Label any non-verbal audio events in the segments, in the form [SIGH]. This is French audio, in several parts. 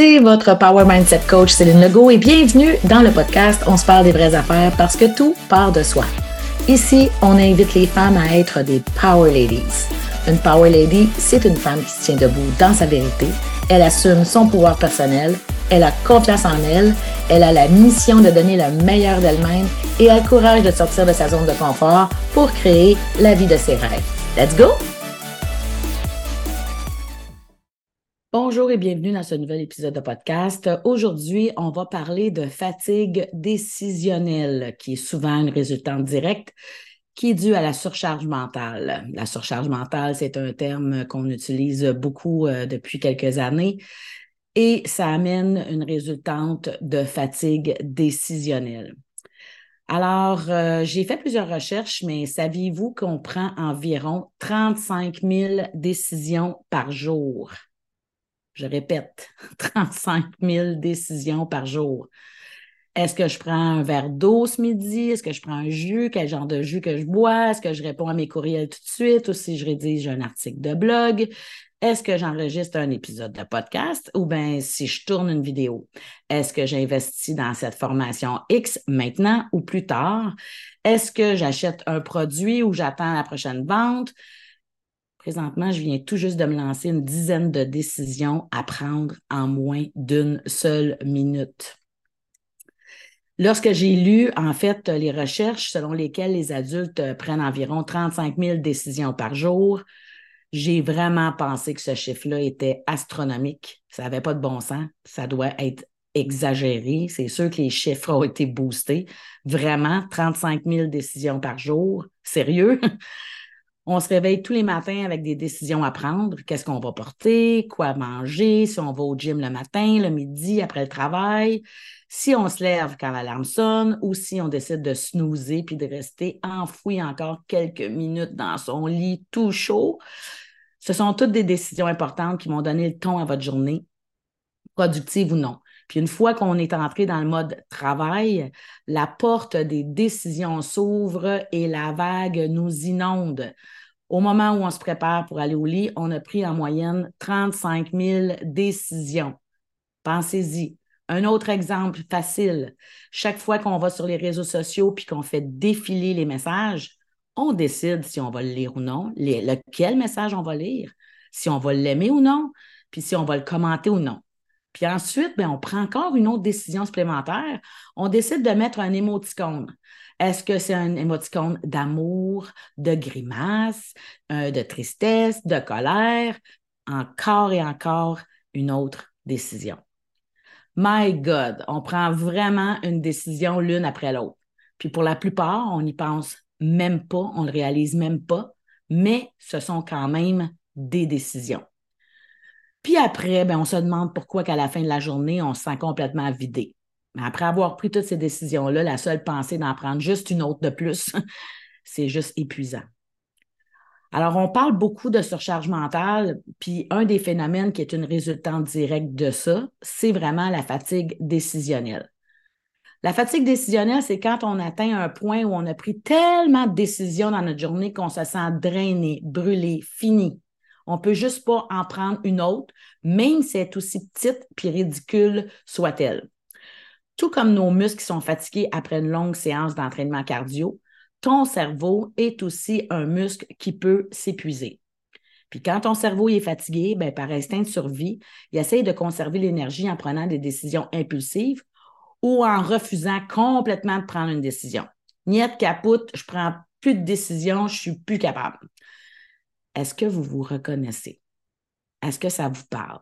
c'est votre Power Mindset Coach Céline Legault et bienvenue dans le podcast On se parle des vraies affaires parce que tout part de soi. Ici, on invite les femmes à être des Power Ladies. Une Power Lady, c'est une femme qui se tient debout dans sa vérité. Elle assume son pouvoir personnel, elle a confiance en elle, elle a la mission de donner le meilleur d'elle-même et a le courage de sortir de sa zone de confort pour créer la vie de ses rêves. Let's go! Bonjour et bienvenue dans ce nouvel épisode de podcast. Aujourd'hui, on va parler de fatigue décisionnelle, qui est souvent une résultante directe qui est due à la surcharge mentale. La surcharge mentale, c'est un terme qu'on utilise beaucoup euh, depuis quelques années et ça amène une résultante de fatigue décisionnelle. Alors, euh, j'ai fait plusieurs recherches, mais saviez-vous qu'on prend environ 35 000 décisions par jour? Je répète, [LAUGHS] 35 000 décisions par jour. Est-ce que je prends un verre d'eau ce midi? Est-ce que je prends un jus? Quel genre de jus que je bois? Est-ce que je réponds à mes courriels tout de suite ou si je rédige un article de blog? Est-ce que j'enregistre un épisode de podcast ou bien si je tourne une vidéo? Est-ce que j'investis dans cette formation X maintenant ou plus tard? Est-ce que j'achète un produit ou j'attends la prochaine vente? Présentement, je viens tout juste de me lancer une dizaine de décisions à prendre en moins d'une seule minute. Lorsque j'ai lu, en fait, les recherches selon lesquelles les adultes prennent environ 35 000 décisions par jour, j'ai vraiment pensé que ce chiffre-là était astronomique. Ça n'avait pas de bon sens. Ça doit être exagéré. C'est sûr que les chiffres ont été boostés. Vraiment, 35 000 décisions par jour. Sérieux? On se réveille tous les matins avec des décisions à prendre. Qu'est-ce qu'on va porter, quoi manger, si on va au gym le matin, le midi, après le travail, si on se lève quand l'alarme sonne ou si on décide de snoozer puis de rester enfoui encore quelques minutes dans son lit tout chaud? Ce sont toutes des décisions importantes qui vont donner le ton à votre journée, productive ou non. Puis une fois qu'on est entré dans le mode travail, la porte des décisions s'ouvre et la vague nous inonde. Au moment où on se prépare pour aller au lit, on a pris en moyenne 35 000 décisions. Pensez-y. Un autre exemple facile. Chaque fois qu'on va sur les réseaux sociaux puis qu'on fait défiler les messages, on décide si on va le lire ou non, lequel message on va lire, si on va l'aimer ou non, puis si on va le commenter ou non. Puis ensuite, bien, on prend encore une autre décision supplémentaire. On décide de mettre un émoticône. Est-ce que c'est un émoticône d'amour, de grimace, euh, de tristesse, de colère? Encore et encore une autre décision. My God, on prend vraiment une décision l'une après l'autre. Puis pour la plupart, on n'y pense même pas, on ne le réalise même pas, mais ce sont quand même des décisions. Puis après, ben, on se demande pourquoi qu'à la fin de la journée, on se sent complètement vidé. Mais après avoir pris toutes ces décisions-là, la seule pensée d'en prendre juste une autre de plus, [LAUGHS] c'est juste épuisant. Alors, on parle beaucoup de surcharge mentale, puis un des phénomènes qui est une résultante directe de ça, c'est vraiment la fatigue décisionnelle. La fatigue décisionnelle, c'est quand on atteint un point où on a pris tellement de décisions dans notre journée qu'on se sent drainé, brûlé, fini. On ne peut juste pas en prendre une autre, même si elle est aussi petite puis ridicule soit-elle. Tout comme nos muscles sont fatigués après une longue séance d'entraînement cardio, ton cerveau est aussi un muscle qui peut s'épuiser. Puis quand ton cerveau est fatigué, ben, par instinct de survie, il essaye de conserver l'énergie en prenant des décisions impulsives ou en refusant complètement de prendre une décision. Niette capoute, je prends plus de décisions, je suis plus capable. Est-ce que vous vous reconnaissez? Est-ce que ça vous parle?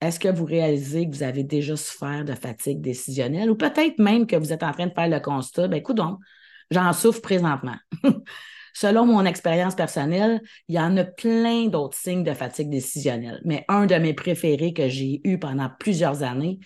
Est-ce que vous réalisez que vous avez déjà souffert de fatigue décisionnelle ou peut-être même que vous êtes en train de faire le constat, ben écoute donc, j'en souffre présentement. [LAUGHS] Selon mon expérience personnelle, il y en a plein d'autres signes de fatigue décisionnelle, mais un de mes préférés que j'ai eu pendant plusieurs années,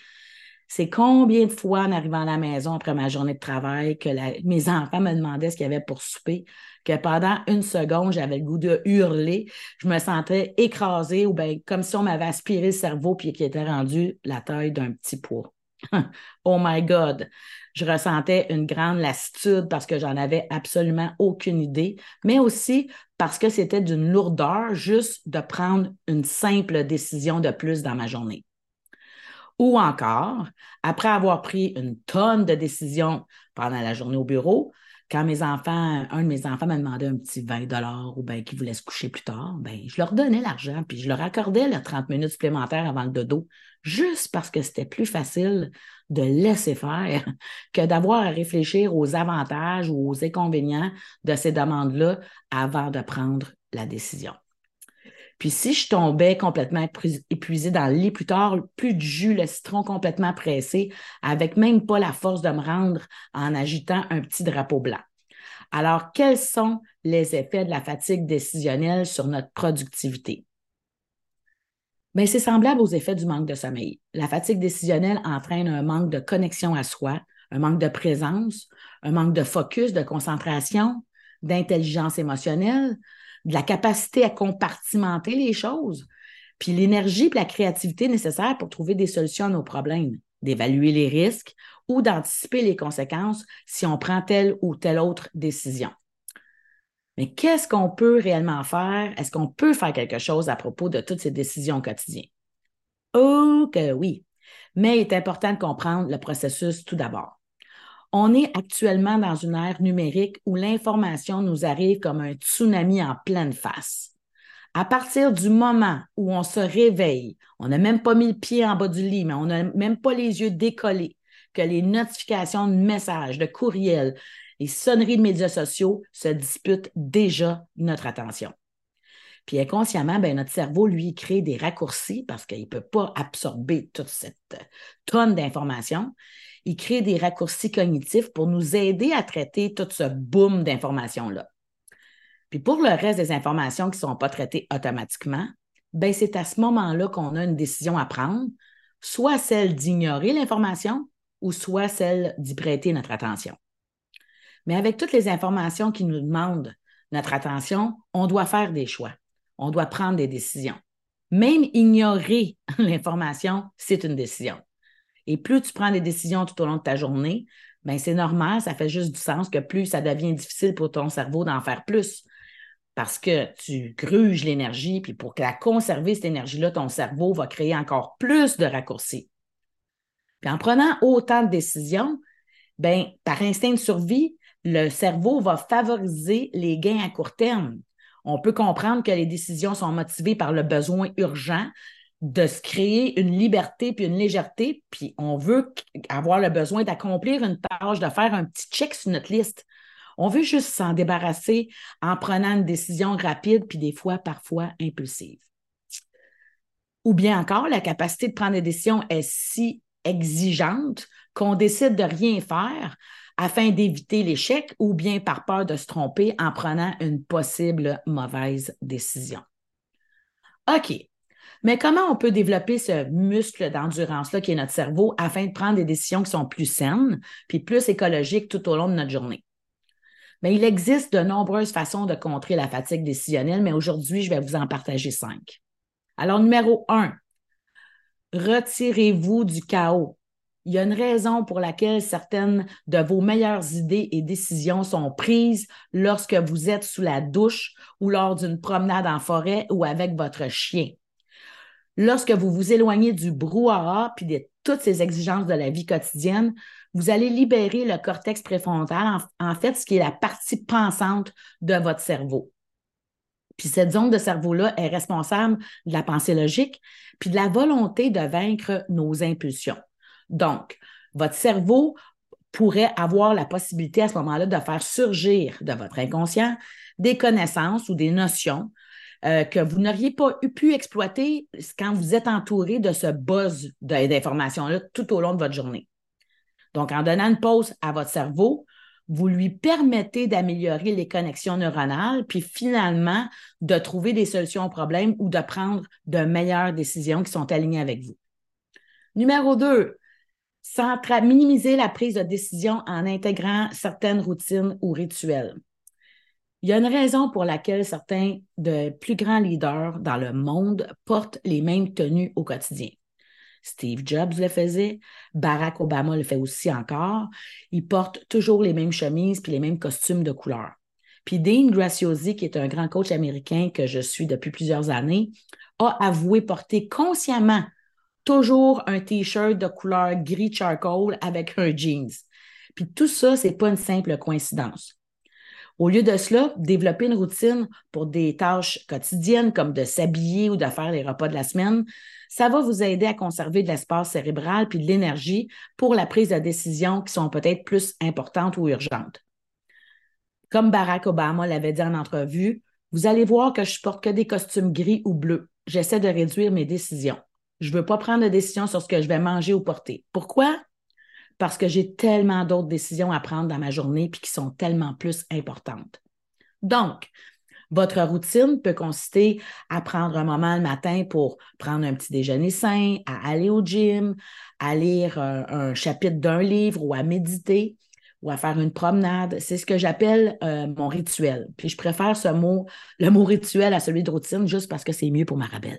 c'est combien de fois en arrivant à la maison après ma journée de travail que mes enfants me demandaient ce qu'il y avait pour souper, que pendant une seconde, j'avais le goût de hurler, je me sentais écrasée ou bien comme si on m'avait aspiré le cerveau puis qui était rendu la taille d'un petit poids. [LAUGHS] oh my God! Je ressentais une grande lassitude parce que j'en avais absolument aucune idée, mais aussi parce que c'était d'une lourdeur juste de prendre une simple décision de plus dans ma journée. Ou encore, après avoir pris une tonne de décisions pendant la journée au bureau, quand mes enfants, un de mes enfants m'a demandé un petit 20 ou bien qu'il voulait se coucher plus tard, ben, je leur donnais l'argent, puis je leur accordais les 30 minutes supplémentaires avant le dodo, juste parce que c'était plus facile de laisser faire [LAUGHS] que d'avoir à réfléchir aux avantages ou aux inconvénients de ces demandes-là avant de prendre la décision. Puis si je tombais complètement épuisée dans le lit plus tard, plus de jus, le citron complètement pressé, avec même pas la force de me rendre en agitant un petit drapeau blanc. Alors, quels sont les effets de la fatigue décisionnelle sur notre productivité? Bien, c'est semblable aux effets du manque de sommeil. La fatigue décisionnelle entraîne un manque de connexion à soi, un manque de présence, un manque de focus, de concentration, d'intelligence émotionnelle, de la capacité à compartimenter les choses, puis l'énergie et la créativité nécessaires pour trouver des solutions à nos problèmes, d'évaluer les risques ou d'anticiper les conséquences si on prend telle ou telle autre décision. Mais qu'est-ce qu'on peut réellement faire? Est-ce qu'on peut faire quelque chose à propos de toutes ces décisions quotidiennes? Oh que oui, mais il est important de comprendre le processus tout d'abord. On est actuellement dans une ère numérique où l'information nous arrive comme un tsunami en pleine face. À partir du moment où on se réveille, on n'a même pas mis le pied en bas du lit, mais on n'a même pas les yeux décollés, que les notifications de messages, de courriels, les sonneries de médias sociaux se disputent déjà notre attention. Puis inconsciemment, ben, notre cerveau, lui, crée des raccourcis parce qu'il ne peut pas absorber toute cette tonne d'informations il crée des raccourcis cognitifs pour nous aider à traiter tout ce boom d'informations-là. Puis pour le reste des informations qui ne sont pas traitées automatiquement, ben c'est à ce moment-là qu'on a une décision à prendre, soit celle d'ignorer l'information ou soit celle d'y prêter notre attention. Mais avec toutes les informations qui nous demandent notre attention, on doit faire des choix. On doit prendre des décisions. Même ignorer [LAUGHS] l'information, c'est une décision. Et plus tu prends des décisions tout au long de ta journée, ben c'est normal, ça fait juste du sens que plus ça devient difficile pour ton cerveau d'en faire plus. Parce que tu gruges l'énergie, puis pour la conserver, cette énergie-là, ton cerveau va créer encore plus de raccourcis. Puis en prenant autant de décisions, ben, par instinct de survie, le cerveau va favoriser les gains à court terme. On peut comprendre que les décisions sont motivées par le besoin urgent de se créer une liberté puis une légèreté, puis on veut avoir le besoin d'accomplir une tâche, de faire un petit check sur notre liste. On veut juste s'en débarrasser en prenant une décision rapide, puis des fois, parfois, impulsive. Ou bien encore, la capacité de prendre des décisions est si exigeante qu'on décide de rien faire afin d'éviter l'échec ou bien par peur de se tromper en prenant une possible mauvaise décision. OK, mais comment on peut développer ce muscle d'endurance-là qui est notre cerveau afin de prendre des décisions qui sont plus saines puis plus écologiques tout au long de notre journée? Mais il existe de nombreuses façons de contrer la fatigue décisionnelle, mais aujourd'hui, je vais vous en partager cinq. Alors, numéro un, retirez-vous du chaos. Il y a une raison pour laquelle certaines de vos meilleures idées et décisions sont prises lorsque vous êtes sous la douche ou lors d'une promenade en forêt ou avec votre chien lorsque vous vous éloignez du brouhaha puis de toutes ces exigences de la vie quotidienne, vous allez libérer le cortex préfrontal, en, fait, ce qui est la partie pensante de votre cerveau. Puis cette zone de cerveau-là est responsable de la pensée logique, puis de la volonté de vaincre nos impulsions. Donc, votre cerveau pourrait avoir la possibilité à ce moment-là de faire surgir de votre inconscient des connaissances ou des notions euh, que vous n'auriez pas pu exploiter quand vous êtes entouré de ce buzz d'informations-là tout au long de votre journée. Donc, en donnant une pause à votre cerveau, vous lui permettez d'améliorer les connexions neuronales, puis finalement de trouver des solutions aux problèmes ou de prendre de meilleures décisions qui sont alignées avec vous. Numéro deux, minimiser la prise de décision en intégrant certaines routines ou rituels. Il y a une raison pour laquelle certains de plus grands leaders dans le monde portent les mêmes tenues au quotidien. Steve Jobs le faisait, Barack Obama le fait aussi encore. Il porte toujours les mêmes chemises puis les mêmes costumes de couleur. Puis Dean Graciosi, qui est un grand coach américain que je suis depuis plusieurs années, a avoué porter consciemment toujours un t-shirt de couleur gris charcoal avec un jeans. Puis tout ça, c'est pas une simple coïncidence. Au lieu de cela, développer une routine pour des tâches quotidiennes comme de s'habiller ou de faire les repas de la semaine, ça va vous aider à conserver de l'espace cérébral puis de l'énergie pour la prise de décisions qui sont peut-être plus importantes ou urgentes. Comme Barack Obama l'avait dit en entrevue, vous allez voir que je porte que des costumes gris ou bleus. J'essaie de réduire mes décisions. Je ne veux pas prendre de décision sur ce que je vais manger ou porter. Pourquoi? Parce que j'ai tellement d'autres décisions à prendre dans ma journée puis qui sont tellement plus importantes. Donc, votre routine peut consister à prendre un moment le matin pour prendre un petit déjeuner sain, à aller au gym, à lire un, un chapitre d'un livre ou à méditer ou à faire une promenade. C'est ce que j'appelle euh, mon rituel. Puis je préfère ce mot, le mot rituel à celui de routine, juste parce que c'est mieux pour ma rabelle.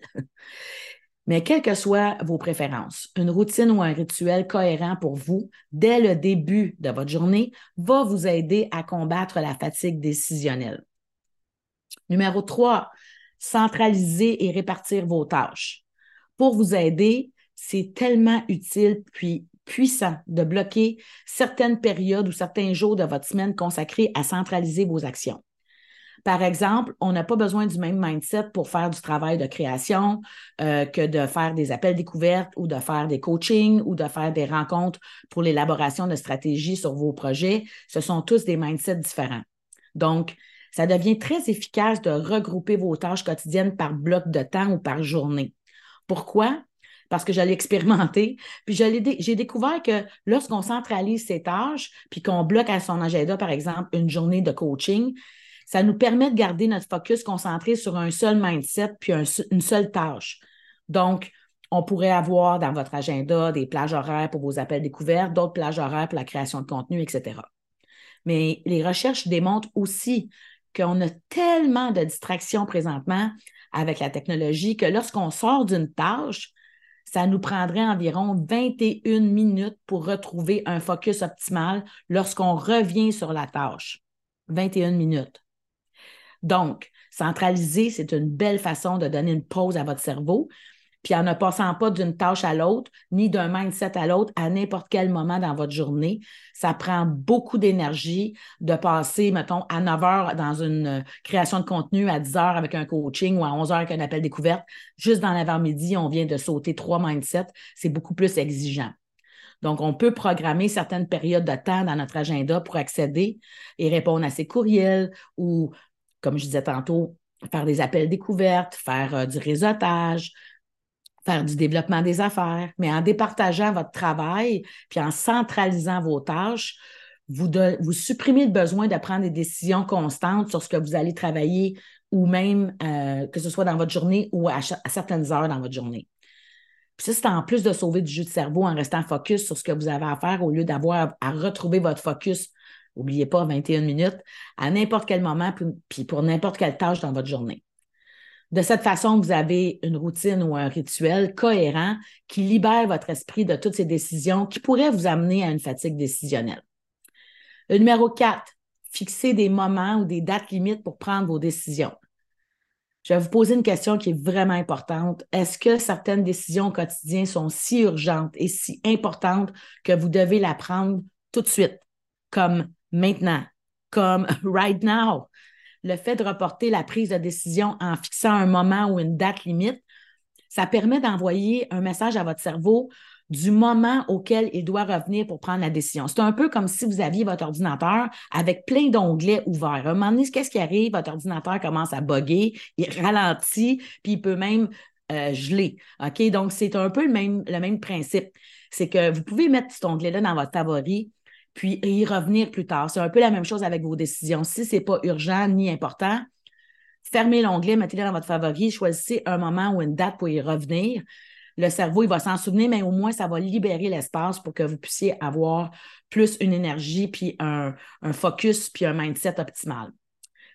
Mais quelles que soient vos préférences, une routine ou un rituel cohérent pour vous dès le début de votre journée va vous aider à combattre la fatigue décisionnelle. Numéro 3, centraliser et répartir vos tâches. Pour vous aider, c'est tellement utile puis puissant de bloquer certaines périodes ou certains jours de votre semaine consacrés à centraliser vos actions. Par exemple, on n'a pas besoin du même mindset pour faire du travail de création euh, que de faire des appels découvertes ou de faire des coachings ou de faire des rencontres pour l'élaboration de stratégies sur vos projets. Ce sont tous des mindsets différents. Donc, ça devient très efficace de regrouper vos tâches quotidiennes par bloc de temps ou par journée. Pourquoi? parce que j'allais expérimenter. Puis j'ai découvert que lorsqu'on centralise ses tâches, puis qu'on bloque à son agenda, par exemple, une journée de coaching, ça nous permet de garder notre focus concentré sur un seul mindset, puis une seule tâche. Donc, on pourrait avoir dans votre agenda des plages horaires pour vos appels découverts, d'autres plages horaires pour la création de contenu, etc. Mais les recherches démontrent aussi qu'on a tellement de distractions présentement avec la technologie que lorsqu'on sort d'une tâche, ça nous prendrait environ 21 minutes pour retrouver un focus optimal lorsqu'on revient sur la tâche. 21 minutes. Donc, centraliser, c'est une belle façon de donner une pause à votre cerveau puis en ne passant pas d'une tâche à l'autre, ni d'un mindset à l'autre à n'importe quel moment dans votre journée. Ça prend beaucoup d'énergie de passer, mettons, à 9 heures dans une euh, création de contenu, à 10 heures avec un coaching ou à 11 heures avec un appel découverte. Juste dans l'avant-midi, on vient de sauter trois mindsets. C'est beaucoup plus exigeant. Donc, on peut programmer certaines périodes de temps dans notre agenda pour accéder et répondre à ses courriels ou, comme je disais tantôt, faire des appels découvertes, faire euh, du réseautage, faire du développement des affaires, mais en départageant votre travail, puis en centralisant vos tâches, vous, vous supprimez le besoin de prendre des décisions constantes sur ce que vous allez travailler ou même euh, que ce soit dans votre journée ou à, certaines heures dans votre journée. Puis ça, c'est en plus de sauver du jus de cerveau en restant focus sur ce que vous avez à faire au lieu d'avoir à retrouver votre focus, n'oubliez pas, 21 minutes, à n'importe quel moment, puis pour n'importe quelle tâche dans votre journée. De cette façon, vous avez une routine ou un rituel cohérent qui libère votre esprit de toutes ces décisions qui pourraient vous amener à une fatigue décisionnelle. Le numéro 4, fixer des moments ou des dates limites pour prendre vos décisions. Je vais vous poser une question qui est vraiment importante. Est-ce que certaines décisions quotidiennes sont si urgentes et si importantes que vous devez la prendre tout de suite, comme maintenant, comme [LAUGHS] right now? le fait de reporter la prise de décision en fixant un moment ou une date limite, ça permet d'envoyer un message à votre cerveau du moment auquel il doit revenir pour prendre la décision. C'est un peu comme si vous aviez votre ordinateur avec plein d'onglets ouverts. À un moment donné, qu'est-ce qui arrive? Votre ordinateur commence à bugger, il ralentit, puis il peut même euh, geler. OK? Donc, c'est un peu le même, le même principe. C'est que vous pouvez mettre cet onglet-là dans votre favori, puis y revenir plus tard. C'est un peu la même chose avec vos décisions. Si ce n'est pas urgent ni important, fermez l'onglet, mettez-le dans votre favori, choisissez un moment ou une date pour y revenir. Le cerveau, il va s'en souvenir, mais au moins, ça va libérer l'espace pour que vous puissiez avoir plus une énergie, puis un, un focus, puis un mindset optimal.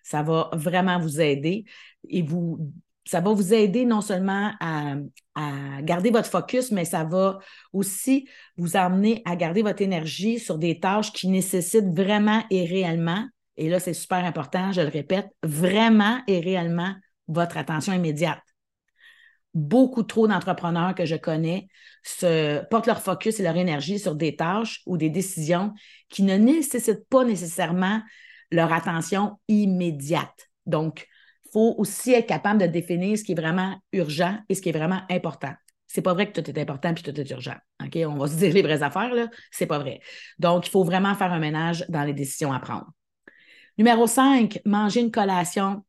Ça va vraiment vous aider et vous ça va vous aider non seulement à, garder votre focus, mais ça va aussi vous amener à garder votre énergie sur des tâches qui nécessitent vraiment et réellement, et là c'est super important, je le répète, vraiment et réellement votre attention immédiate. beaucoup trop d'entrepreneurs que je connais portent leur focus et leur énergie sur des tâches ou des décisions qui ne nécessitent pas nécessairement leur attention immédiate. Donc, faut aussi être capable de définir ce qui est vraiment urgent et ce qui est vraiment important. C'est pas vrai que tout est important puis tout est urgent. OK? On va se dire les vraies affaires, là. C'est pas vrai. Donc, il faut vraiment faire un ménage dans les décisions à prendre. Numéro 5, manger une collation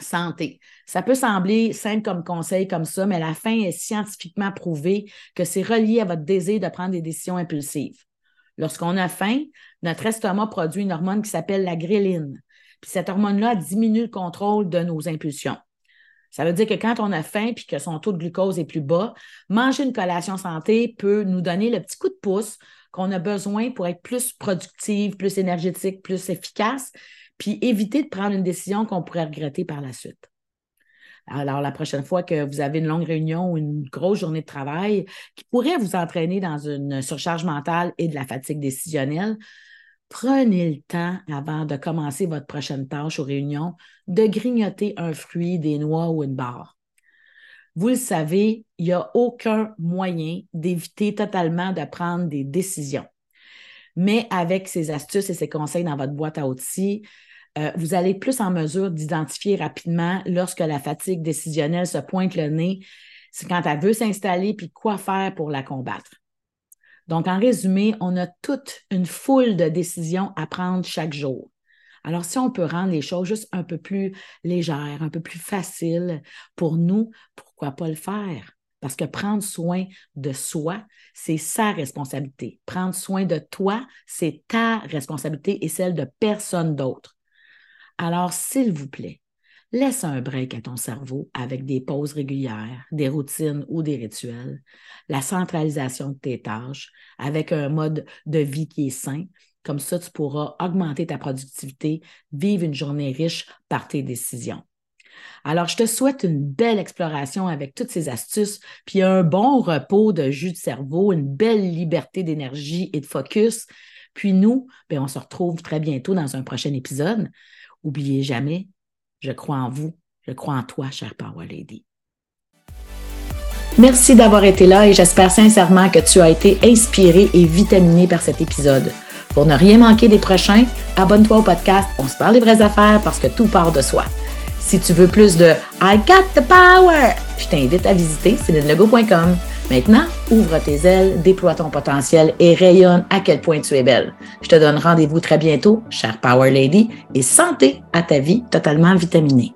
santé. Ça peut sembler simple comme conseil comme ça, mais la fin est scientifiquement prouvé que c'est relié à votre désir de prendre des décisions impulsives. Lorsqu'on a faim, notre estomac produit une hormone qui s'appelle la gréline. Puis cette hormone-là diminue le contrôle de nos impulsions. Ça veut dire que quand on a faim puis que son taux de glucose est plus bas, manger une collation santé peut nous donner le petit coup de pouce qu'on a besoin pour être plus productive, plus énergétique, plus efficace, puis éviter de prendre une décision qu'on pourrait regretter par la suite. Alors, la prochaine fois que vous avez une longue réunion ou une grosse journée de travail qui pourrait vous entraîner dans une surcharge mentale et de la fatigue décisionnelle, prenez le temps avant de commencer votre prochaine tâche ou réunion de grignoter un fruit, des noix ou une barre. Vous le savez, il n'y a aucun moyen d'éviter totalement de prendre des décisions. Mais avec ces astuces et ces conseils dans votre boîte à outils, euh, vous allez plus en mesure d'identifier rapidement lorsque la fatigue décisionnelle se pointe le nez, c'est quand elle veut s'installer, puis quoi faire pour la combattre. Donc, en résumé, on a toute une foule de décisions à prendre chaque jour. Alors, si on peut rendre les choses juste un peu plus légères, un peu plus faciles pour nous, pourquoi pas le faire? Parce que prendre soin de soi, c'est sa responsabilité. Prendre soin de toi, c'est ta responsabilité et celle de personne d'autre. Alors, s'il vous plaît, laisse un break à ton cerveau avec des pauses régulières, des routines ou des rituels, la centralisation de tes tâches avec un mode de vie qui est sain. Comme ça, tu pourras augmenter ta productivité, vivre une journée riche par tes décisions. Alors, je te souhaite une belle exploration avec toutes ces astuces, puis un bon repos de jus de cerveau, une belle liberté d'énergie et de focus. Puis nous, bien, on se retrouve très bientôt dans un prochain épisode. Oubliez jamais, je crois en vous, je crois en toi, chère Power Lady. Merci d'avoir été là et j'espère sincèrement que tu as été inspiré et vitaminé par cet épisode. Pour ne rien manquer des prochains, abonne-toi au podcast On se parle des vraies affaires parce que tout part de soi. Si tu veux plus de I got the power, je t'invite à visiter célinelego.com. Maintenant, ouvre tes ailes, déploie ton potentiel et rayonne à quel point tu es belle. Je te donne rendez-vous très bientôt, chère Power Lady, et santé à ta vie totalement vitaminée.